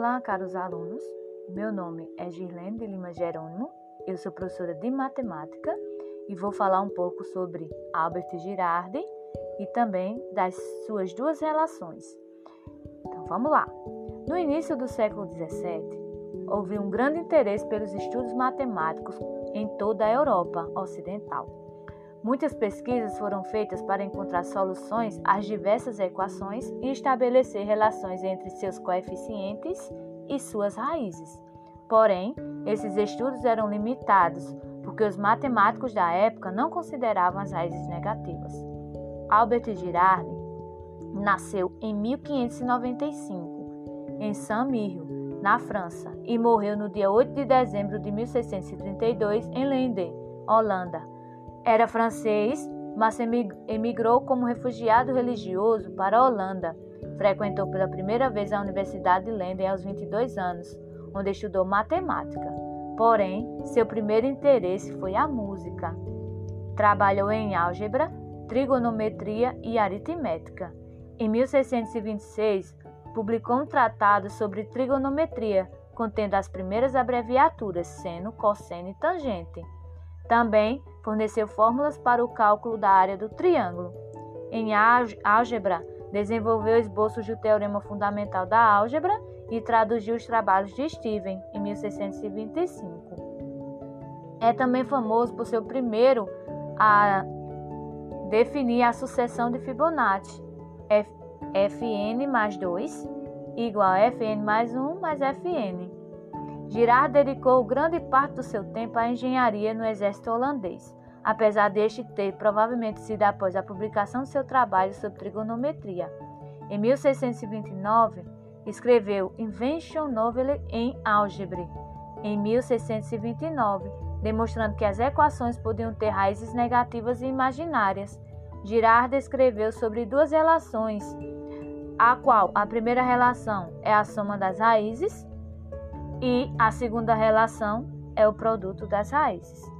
Olá, caros alunos. Meu nome é Girlene de Lima Jerônimo. Eu sou professora de matemática e vou falar um pouco sobre Albert Girardi e também das suas duas relações. Então, vamos lá. No início do século XVII, houve um grande interesse pelos estudos matemáticos em toda a Europa Ocidental. Muitas pesquisas foram feitas para encontrar soluções às diversas equações e estabelecer relações entre seus coeficientes e suas raízes. Porém, esses estudos eram limitados porque os matemáticos da época não consideravam as raízes negativas. Albert Girard nasceu em 1595 em Saint-Mirro, na França, e morreu no dia 8 de dezembro de 1632 em Lende, Holanda era francês, mas emigrou como refugiado religioso para a Holanda. Frequentou pela primeira vez a Universidade de Leiden aos 22 anos, onde estudou matemática. Porém, seu primeiro interesse foi a música. Trabalhou em álgebra, trigonometria e aritmética. Em 1626, publicou um tratado sobre trigonometria, contendo as primeiras abreviaturas seno, cosseno e tangente. Também forneceu fórmulas para o cálculo da área do triângulo. Em álgebra, desenvolveu esboços do teorema fundamental da álgebra e traduziu os trabalhos de Steven em 1625. É também famoso por ser o primeiro a definir a sucessão de Fibonacci, Fn mais 2 igual a Fn mais 1 mais Fn. Girard dedicou grande parte do seu tempo à engenharia no exército holandês, apesar deste ter provavelmente sido após a publicação de seu trabalho sobre trigonometria. Em 1629, escreveu Invention Novelle em Algebre. Em 1629, demonstrando que as equações podiam ter raízes negativas e imaginárias. Girard escreveu sobre duas relações, a qual a primeira relação é a soma das raízes e a segunda relação é o produto das raízes.